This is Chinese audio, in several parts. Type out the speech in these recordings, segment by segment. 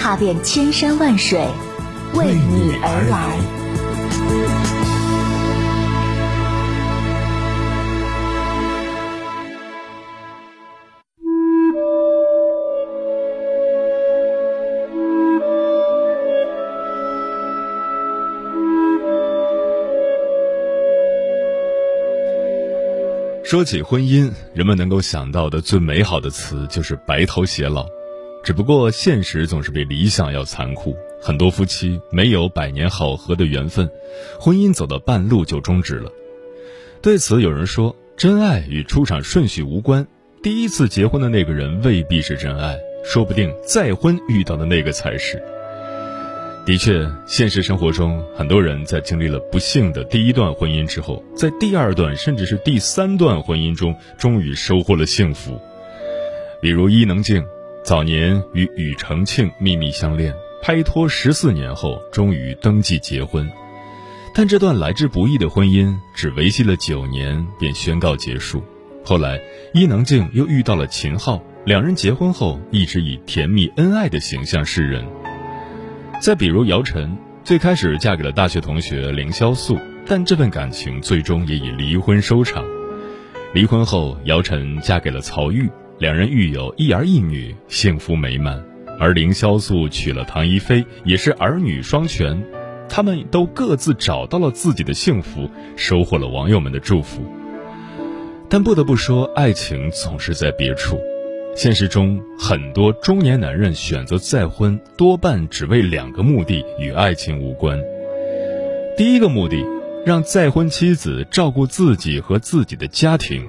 踏遍千山万水，为你而来。说起婚姻，人们能够想到的最美好的词就是白头偕老。只不过现实总是比理想要残酷，很多夫妻没有百年好合的缘分，婚姻走到半路就终止了。对此，有人说，真爱与出场顺序无关，第一次结婚的那个人未必是真爱，说不定再婚遇到的那个才是。的确，现实生活中，很多人在经历了不幸的第一段婚姻之后，在第二段甚至是第三段婚姻中，终于收获了幸福。比如伊能静，早年与庾澄庆秘密相恋，拍拖十四年后，终于登记结婚。但这段来之不易的婚姻只维系了九年，便宣告结束。后来，伊能静又遇到了秦昊，两人结婚后一直以甜蜜恩爱的形象示人。再比如姚晨，最开始嫁给了大学同学凌潇肃，但这份感情最终也以离婚收场。离婚后，姚晨嫁给了曹郁，两人育有一儿一女，幸福美满。而凌潇肃娶了唐一菲，也是儿女双全。他们都各自找到了自己的幸福，收获了网友们的祝福。但不得不说，爱情总是在别处。现实中，很多中年男人选择再婚，多半只为两个目的，与爱情无关。第一个目的，让再婚妻子照顾自己和自己的家庭。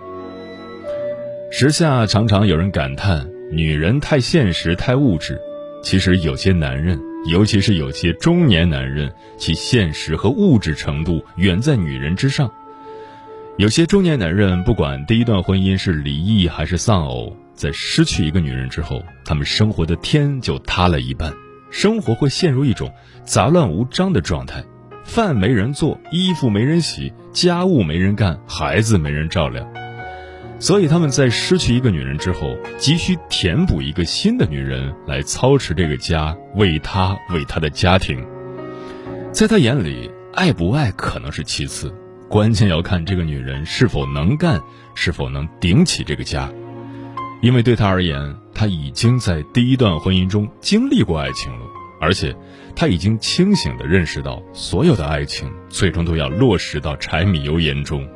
时下常常有人感叹女人太现实、太物质，其实有些男人，尤其是有些中年男人，其现实和物质程度远在女人之上。有些中年男人，不管第一段婚姻是离异还是丧偶。在失去一个女人之后，他们生活的天就塌了一半，生活会陷入一种杂乱无章的状态，饭没人做，衣服没人洗，家务没人干，孩子没人照料。所以他们在失去一个女人之后，急需填补一个新的女人来操持这个家，为他为他的家庭。在他眼里，爱不爱可能是其次，关键要看这个女人是否能干，是否能顶起这个家。因为对他而言，他已经在第一段婚姻中经历过爱情了，而且他已经清醒地认识到，所有的爱情最终都要落实到柴米油盐中。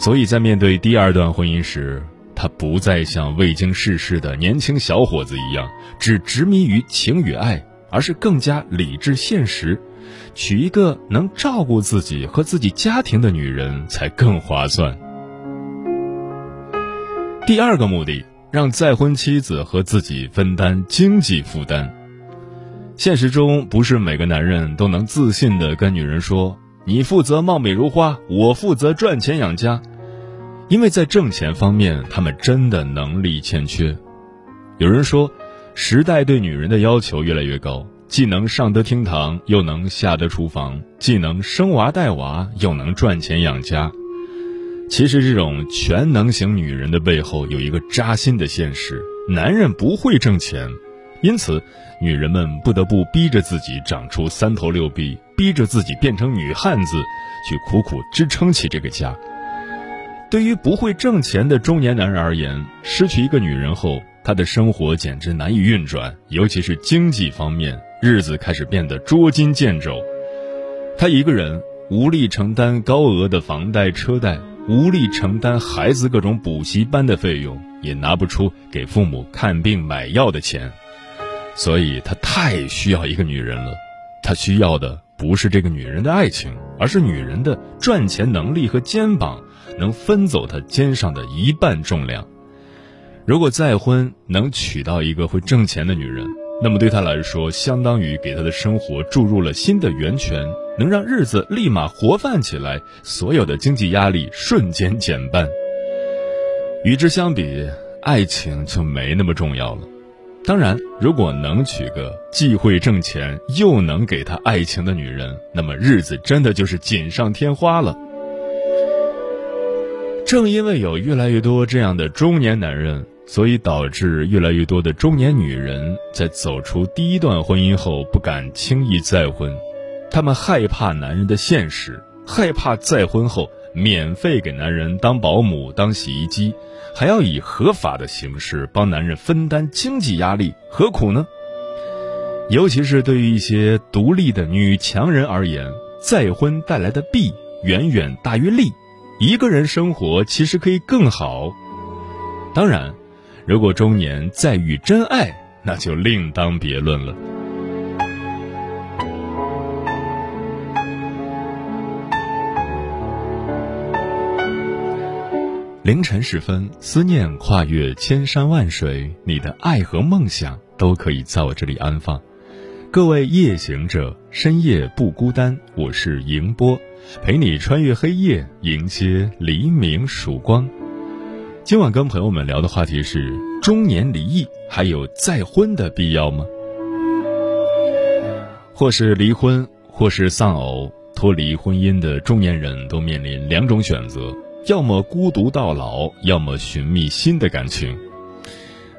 所以在面对第二段婚姻时，他不再像未经世事的年轻小伙子一样，只执迷于情与爱，而是更加理智现实，娶一个能照顾自己和自己家庭的女人才更划算。第二个目的，让再婚妻子和自己分担经济负担。现实中，不是每个男人都能自信的跟女人说：“你负责貌美如花，我负责赚钱养家。”因为在挣钱方面，他们真的能力欠缺。有人说，时代对女人的要求越来越高，既能上得厅堂，又能下得厨房，既能生娃带娃，又能赚钱养家。其实，这种全能型女人的背后有一个扎心的现实：男人不会挣钱，因此，女人们不得不逼着自己长出三头六臂，逼着自己变成女汉子，去苦苦支撑起这个家。对于不会挣钱的中年男人而言，失去一个女人后，他的生活简直难以运转，尤其是经济方面，日子开始变得捉襟见肘。他一个人无力承担高额的房贷车贷。无力承担孩子各种补习班的费用，也拿不出给父母看病买药的钱，所以他太需要一个女人了。他需要的不是这个女人的爱情，而是女人的赚钱能力和肩膀，能分走他肩上的一半重量。如果再婚能娶到一个会挣钱的女人，那么对他来说，相当于给他的生活注入了新的源泉，能让日子立马活泛起来，所有的经济压力瞬间减半。与之相比，爱情就没那么重要了。当然，如果能娶个既会挣钱又能给他爱情的女人，那么日子真的就是锦上添花了。正因为有越来越多这样的中年男人，所以导致越来越多的中年女人在走出第一段婚姻后不敢轻易再婚，她们害怕男人的现实，害怕再婚后免费给男人当保姆、当洗衣机，还要以合法的形式帮男人分担经济压力，何苦呢？尤其是对于一些独立的女强人而言，再婚带来的弊远远大于利。一个人生活其实可以更好，当然，如果中年再遇真爱，那就另当别论了。凌晨时分，思念跨越千山万水，你的爱和梦想都可以在我这里安放。各位夜行者，深夜不孤单，我是迎波。陪你穿越黑夜，迎接黎明曙光。今晚跟朋友们聊的话题是：中年离异还有再婚的必要吗？或是离婚，或是丧偶，脱离婚姻的中年人都面临两种选择：要么孤独到老，要么寻觅新的感情。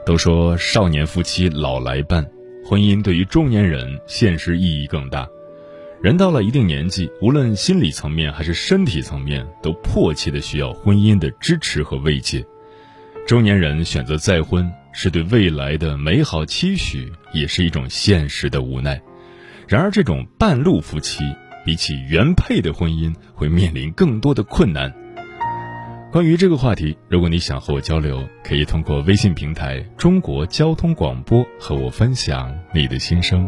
都说少年夫妻老来伴，婚姻对于中年人现实意义更大。人到了一定年纪，无论心理层面还是身体层面，都迫切的需要婚姻的支持和慰藉。中年人选择再婚，是对未来的美好期许，也是一种现实的无奈。然而，这种半路夫妻比起原配的婚姻，会面临更多的困难。关于这个话题，如果你想和我交流，可以通过微信平台“中国交通广播”和我分享你的心声。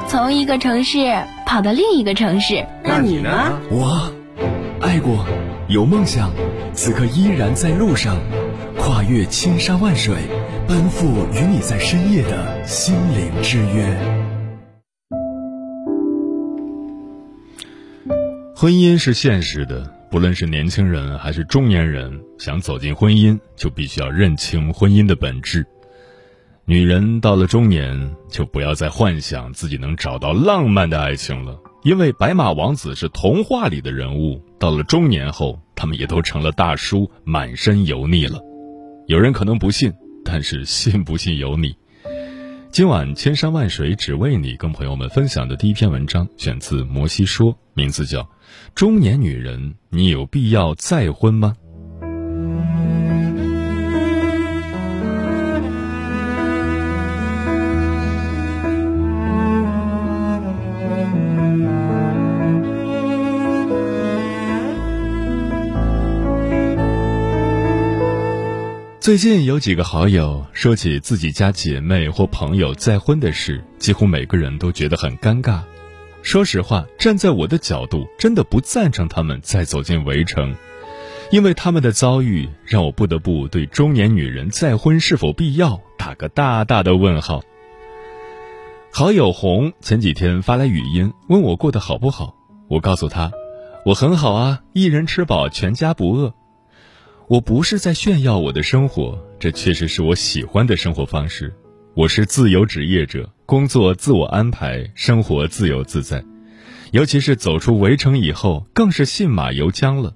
从一个城市跑到另一个城市。那你呢？我。爱过，有梦想，此刻依然在路上，跨越千山万水，奔赴与你在深夜的心灵之约。婚姻是现实的，不论是年轻人还是中年人，想走进婚姻，就必须要认清婚姻的本质。女人到了中年，就不要再幻想自己能找到浪漫的爱情了。因为白马王子是童话里的人物，到了中年后，他们也都成了大叔，满身油腻了。有人可能不信，但是信不信由你。今晚千山万水只为你，跟朋友们分享的第一篇文章选自摩西说，名字叫《中年女人，你有必要再婚吗》。最近有几个好友说起自己家姐妹或朋友再婚的事，几乎每个人都觉得很尴尬。说实话，站在我的角度，真的不赞成他们再走进围城，因为他们的遭遇让我不得不对中年女人再婚是否必要打个大大的问号。好友红前几天发来语音问我过得好不好，我告诉他，我很好啊，一人吃饱全家不饿。我不是在炫耀我的生活，这确实是我喜欢的生活方式。我是自由职业者，工作自我安排，生活自由自在。尤其是走出围城以后，更是信马由缰了。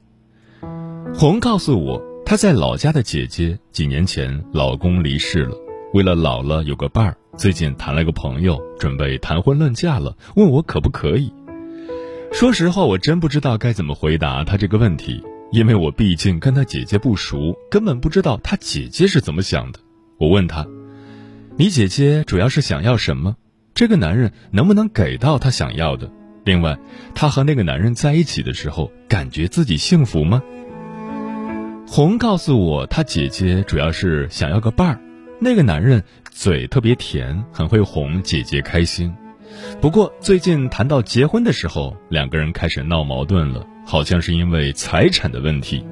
红告诉我，她在老家的姐姐几年前老公离世了，为了老了有个伴儿，最近谈了个朋友，准备谈婚论嫁了，问我可不可以。说实话，我真不知道该怎么回答她这个问题。因为我毕竟跟他姐姐不熟，根本不知道他姐姐是怎么想的。我问他：“你姐姐主要是想要什么？这个男人能不能给到她想要的？另外，她和那个男人在一起的时候，感觉自己幸福吗？”红告诉我，他姐姐主要是想要个伴儿。那个男人嘴特别甜，很会哄姐姐开心。不过最近谈到结婚的时候，两个人开始闹矛盾了，好像是因为财产的问题。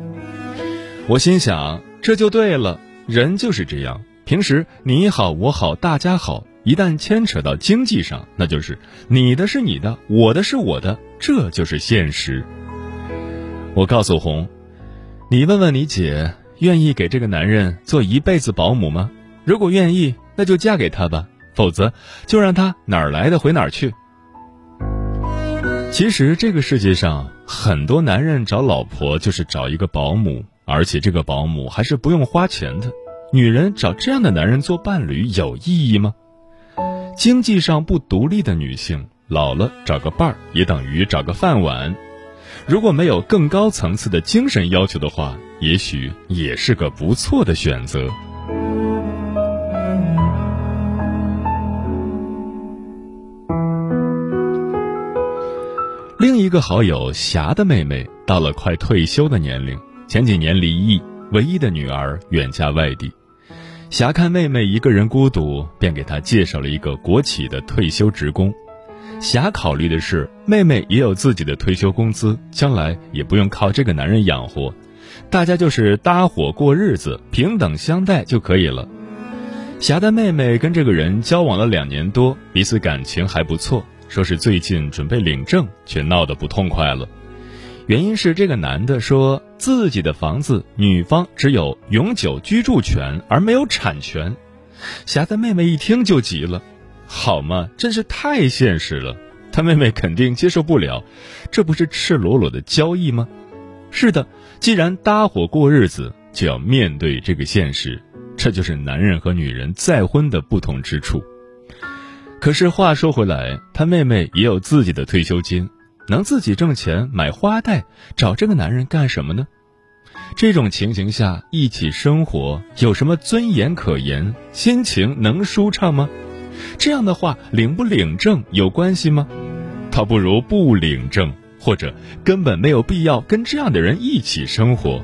我心想，这就对了，人就是这样，平时你好我好大家好，一旦牵扯到经济上，那就是你的是你的，我的是我的，这就是现实。我告诉红，你问问你姐，愿意给这个男人做一辈子保姆吗？如果愿意，那就嫁给他吧。否则，就让他哪儿来的回哪儿去。其实这个世界上很多男人找老婆就是找一个保姆，而且这个保姆还是不用花钱的。女人找这样的男人做伴侣有意义吗？经济上不独立的女性老了找个伴儿也等于找个饭碗。如果没有更高层次的精神要求的话，也许也是个不错的选择。另一个好友霞的妹妹到了快退休的年龄，前几年离异，唯一的女儿远嫁外地。霞看妹妹一个人孤独，便给她介绍了一个国企的退休职工。霞考虑的是，妹妹也有自己的退休工资，将来也不用靠这个男人养活，大家就是搭伙过日子，平等相待就可以了。霞的妹妹跟这个人交往了两年多，彼此感情还不错。说是最近准备领证，却闹得不痛快了。原因是这个男的说自己的房子女方只有永久居住权，而没有产权。霞的妹妹一听就急了：“好嘛，真是太现实了！他妹妹肯定接受不了，这不是赤裸裸的交易吗？”是的，既然搭伙过日子，就要面对这个现实。这就是男人和女人再婚的不同之处。可是话说回来，他妹妹也有自己的退休金，能自己挣钱买花带，找这个男人干什么呢？这种情形下一起生活有什么尊严可言？心情能舒畅吗？这样的话，领不领证有关系吗？倒不如不领证，或者根本没有必要跟这样的人一起生活。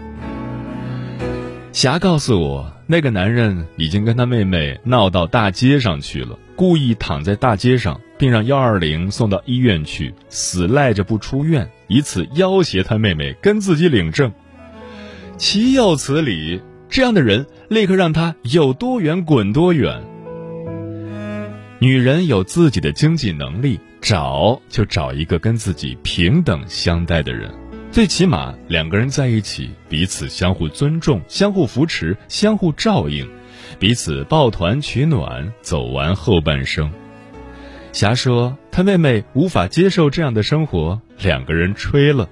霞告诉我，那个男人已经跟他妹妹闹到大街上去了。故意躺在大街上，并让幺二零送到医院去，死赖着不出院，以此要挟他妹妹跟自己领证。岂有此理！这样的人，立刻让他有多远滚多远。女人有自己的经济能力，找就找一个跟自己平等相待的人，最起码两个人在一起，彼此相互尊重、相互扶持、相互照应。彼此抱团取暖，走完后半生。霞说：“她妹妹无法接受这样的生活，两个人吹了。”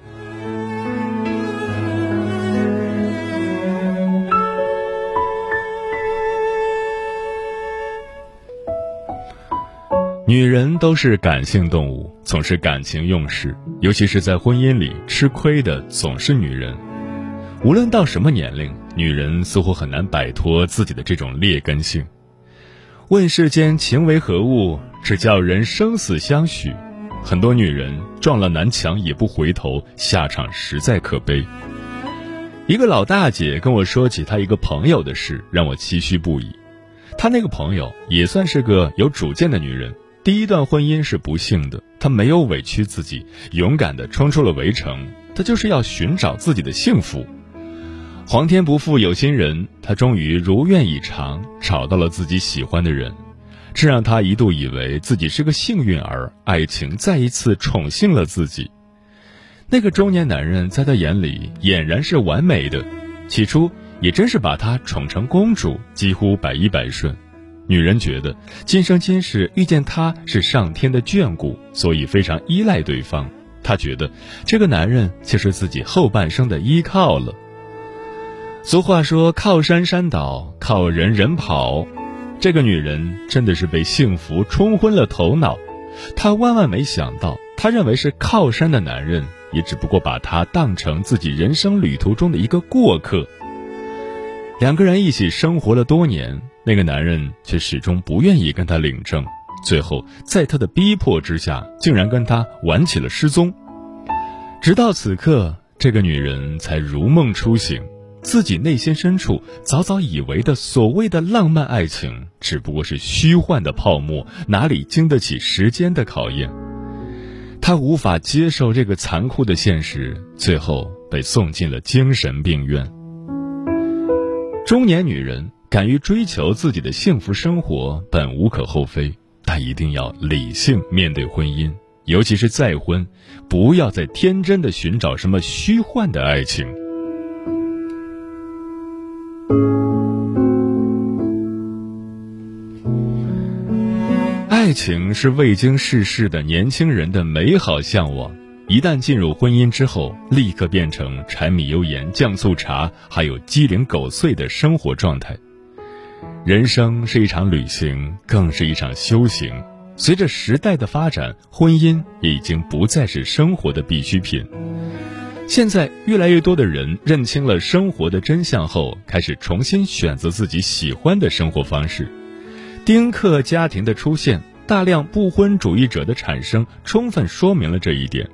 女人都是感性动物，总是感情用事，尤其是在婚姻里，吃亏的总是女人。无论到什么年龄，女人似乎很难摆脱自己的这种劣根性。问世间情为何物，只叫人生死相许。很多女人撞了南墙也不回头，下场实在可悲。一个老大姐跟我说起她一个朋友的事，让我唏嘘不已。她那个朋友也算是个有主见的女人，第一段婚姻是不幸的，她没有委屈自己，勇敢地冲出了围城，她就是要寻找自己的幸福。皇天不负有心人，她终于如愿以偿找到了自己喜欢的人，这让她一度以为自己是个幸运儿，爱情再一次宠幸了自己。那个中年男人在她眼里俨然是完美的，起初也真是把她宠成公主，几乎百依百顺。女人觉得今生今世遇见他是上天的眷顾，所以非常依赖对方。她觉得这个男人就是自己后半生的依靠了。俗话说：“靠山山倒，靠人人跑。”这个女人真的是被幸福冲昏了头脑。她万万没想到，她认为是靠山的男人，也只不过把她当成自己人生旅途中的一个过客。两个人一起生活了多年，那个男人却始终不愿意跟她领证，最后在他的逼迫之下，竟然跟她玩起了失踪。直到此刻，这个女人才如梦初醒。自己内心深处早早以为的所谓的浪漫爱情，只不过是虚幻的泡沫，哪里经得起时间的考验？她无法接受这个残酷的现实，最后被送进了精神病院。中年女人敢于追求自己的幸福生活，本无可厚非，但一定要理性面对婚姻，尤其是再婚，不要再天真的寻找什么虚幻的爱情。爱情是未经世事的年轻人的美好向往，一旦进入婚姻之后，立刻变成柴米油盐酱醋茶，还有鸡零狗碎的生活状态。人生是一场旅行，更是一场修行。随着时代的发展，婚姻已经不再是生活的必需品。现在，越来越多的人认清了生活的真相后，开始重新选择自己喜欢的生活方式。丁克家庭的出现。大量不婚主义者的产生，充分说明了这一点。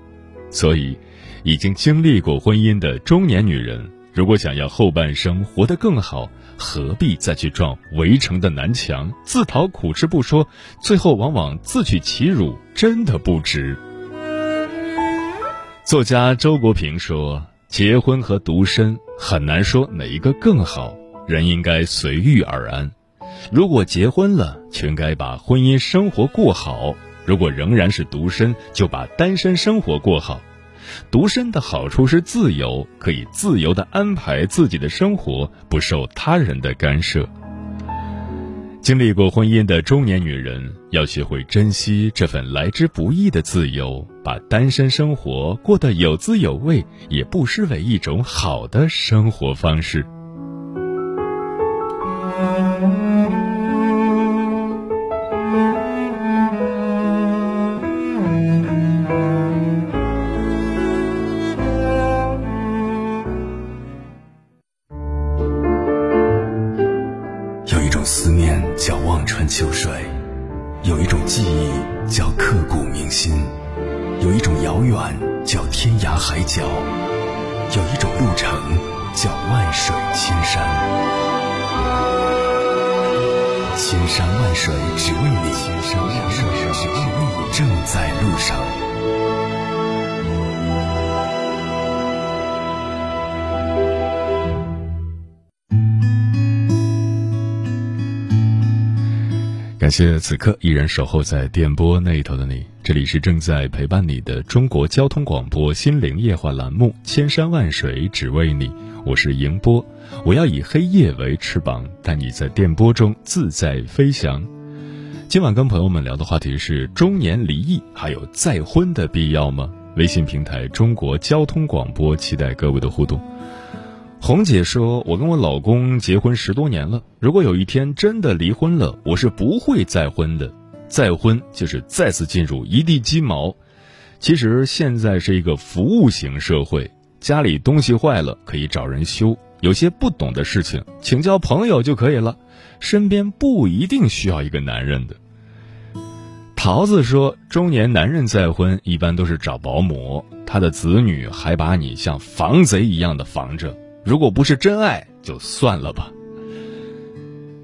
所以，已经经历过婚姻的中年女人，如果想要后半生活得更好，何必再去撞围城的南墙，自讨苦吃不说，最后往往自取其辱，真的不值。作家周国平说：“结婚和独身很难说哪一个更好，人应该随遇而安。”如果结婚了，就应该把婚姻生活过好；如果仍然是独身，就把单身生活过好。独身的好处是自由，可以自由的安排自己的生活，不受他人的干涉。经历过婚姻的中年女人，要学会珍惜这份来之不易的自由，把单身生活过得有滋有味，也不失为一种好的生活方式。感谢此刻依然守候在电波那一头的你，这里是正在陪伴你的中国交通广播心灵夜话栏目《千山万水只为你》，我是迎波。我要以黑夜为翅膀，带你在电波中自在飞翔。今晚跟朋友们聊的话题是：中年离异还有再婚的必要吗？微信平台中国交通广播，期待各位的互动。红姐说：“我跟我老公结婚十多年了，如果有一天真的离婚了，我是不会再婚的。再婚就是再次进入一地鸡毛。其实现在是一个服务型社会，家里东西坏了可以找人修。”有些不懂的事情，请教朋友就可以了，身边不一定需要一个男人的。桃子说，中年男人再婚一般都是找保姆，他的子女还把你像防贼一样的防着，如果不是真爱，就算了吧。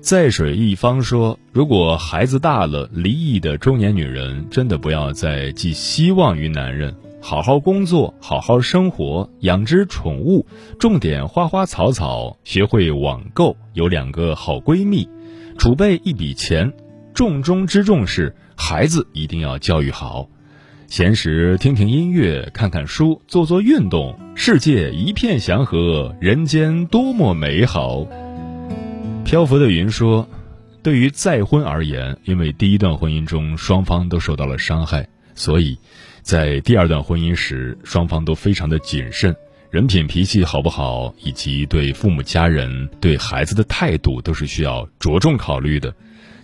在水一方说，如果孩子大了，离异的中年女人真的不要再寄希望于男人。好好工作，好好生活，养只宠物，种点花花草草，学会网购，有两个好闺蜜，储备一笔钱。重中之重是孩子一定要教育好。闲时听听音乐，看看书，做做运动。世界一片祥和，人间多么美好。漂浮的云说：“对于再婚而言，因为第一段婚姻中双方都受到了伤害，所以。”在第二段婚姻时，双方都非常的谨慎，人品脾气好不好，以及对父母家人、对孩子的态度，都是需要着重考虑的。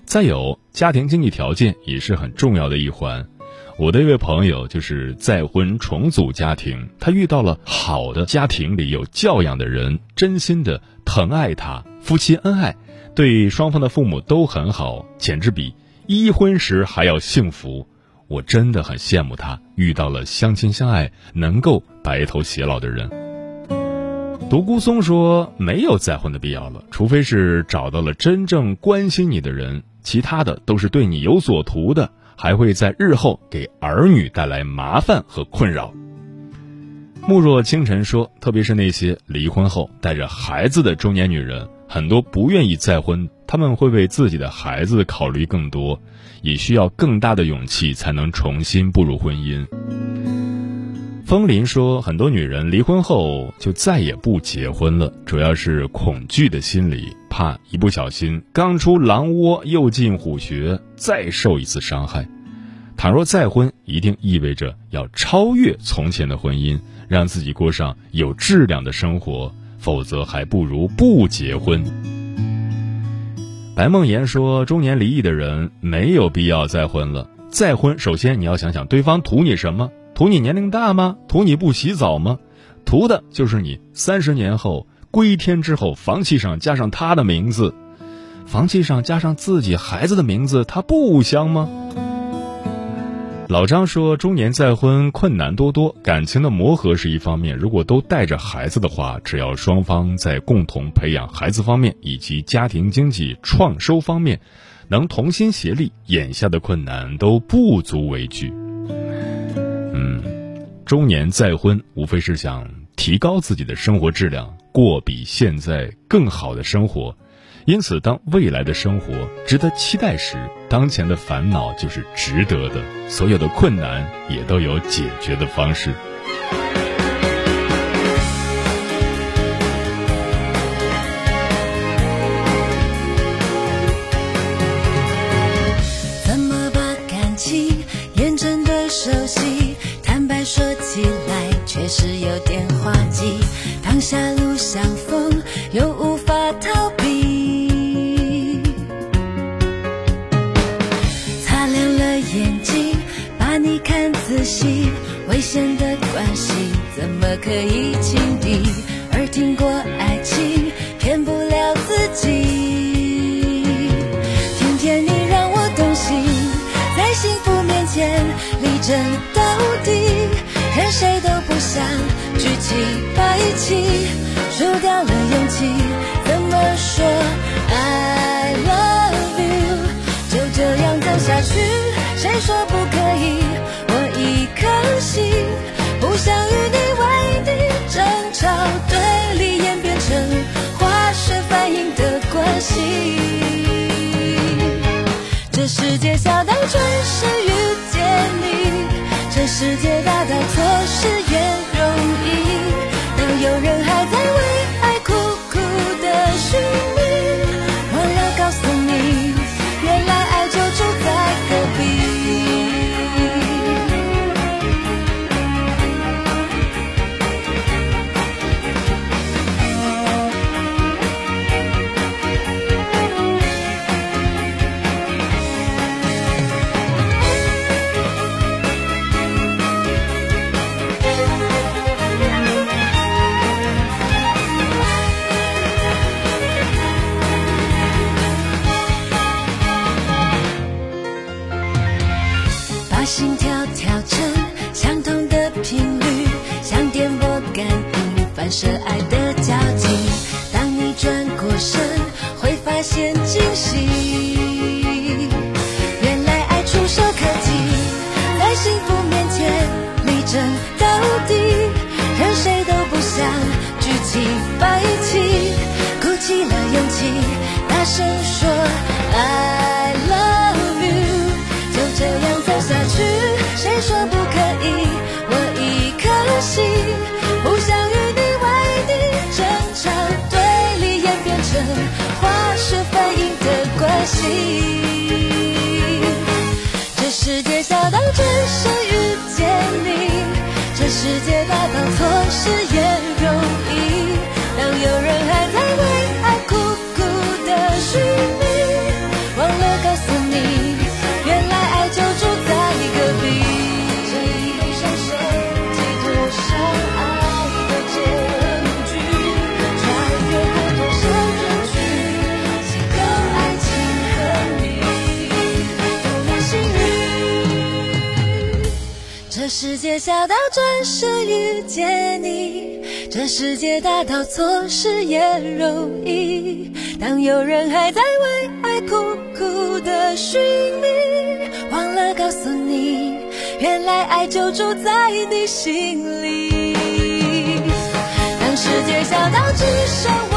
再有，家庭经济条件也是很重要的一环。我的一位朋友就是再婚重组家庭，他遇到了好的家庭里有教养的人，真心的疼爱他，夫妻恩爱，对双方的父母都很好，简直比一婚时还要幸福。我真的很羡慕他遇到了相亲相爱、能够白头偕老的人。独孤松说：“没有再婚的必要了，除非是找到了真正关心你的人，其他的都是对你有所图的。”还会在日后给儿女带来麻烦和困扰。慕若清晨说：“特别是那些离婚后带着孩子的中年女人，很多不愿意再婚，他们会为自己的孩子考虑更多，也需要更大的勇气才能重新步入婚姻。”风林说：“很多女人离婚后就再也不结婚了，主要是恐惧的心理，怕一不小心刚出狼窝又进虎穴，再受一次伤害。倘若再婚，一定意味着要超越从前的婚姻，让自己过上有质量的生活，否则还不如不结婚。”白梦妍说：“中年离异的人没有必要再婚了，再婚首先你要想想对方图你什么。”图你年龄大吗？图你不洗澡吗？图的就是你三十年后归天之后，房契上加上他的名字，房契上加上自己孩子的名字，他不香吗？老张说，中年再婚困难多多，感情的磨合是一方面，如果都带着孩子的话，只要双方在共同培养孩子方面以及家庭经济创收方面能同心协力，眼下的困难都不足为惧。嗯，中年再婚，无非是想提高自己的生活质量，过比现在更好的生活。因此，当未来的生活值得期待时，当前的烦恼就是值得的。所有的困难也都有解决的方式。气，输掉了勇气，怎么说 I love you？就这样走下去，谁说不可以？我一颗心不想与你为敌，争吵对立演变成化学反应的关系。这世界小到准时遇见你。这世界大到错失调成相同的频率，像电波感应，反射爱的交集。当你转过身，会发现惊喜。原来爱触手可及，在幸福面前力争到底，任谁都不想举起白旗，鼓起了勇气，大声说 I love you，就这样走下去。谁说不可以？我一颗心，不想与你为敌，争吵对立演变成化学反应的关系。这世界小到只想遇见你，这世界大到错失眼。世界小到转身遇见你，这世界大到错失也容易。当有人还在为爱苦苦的寻觅，忘了告诉你，原来爱就住在你心里。当世界小到只剩我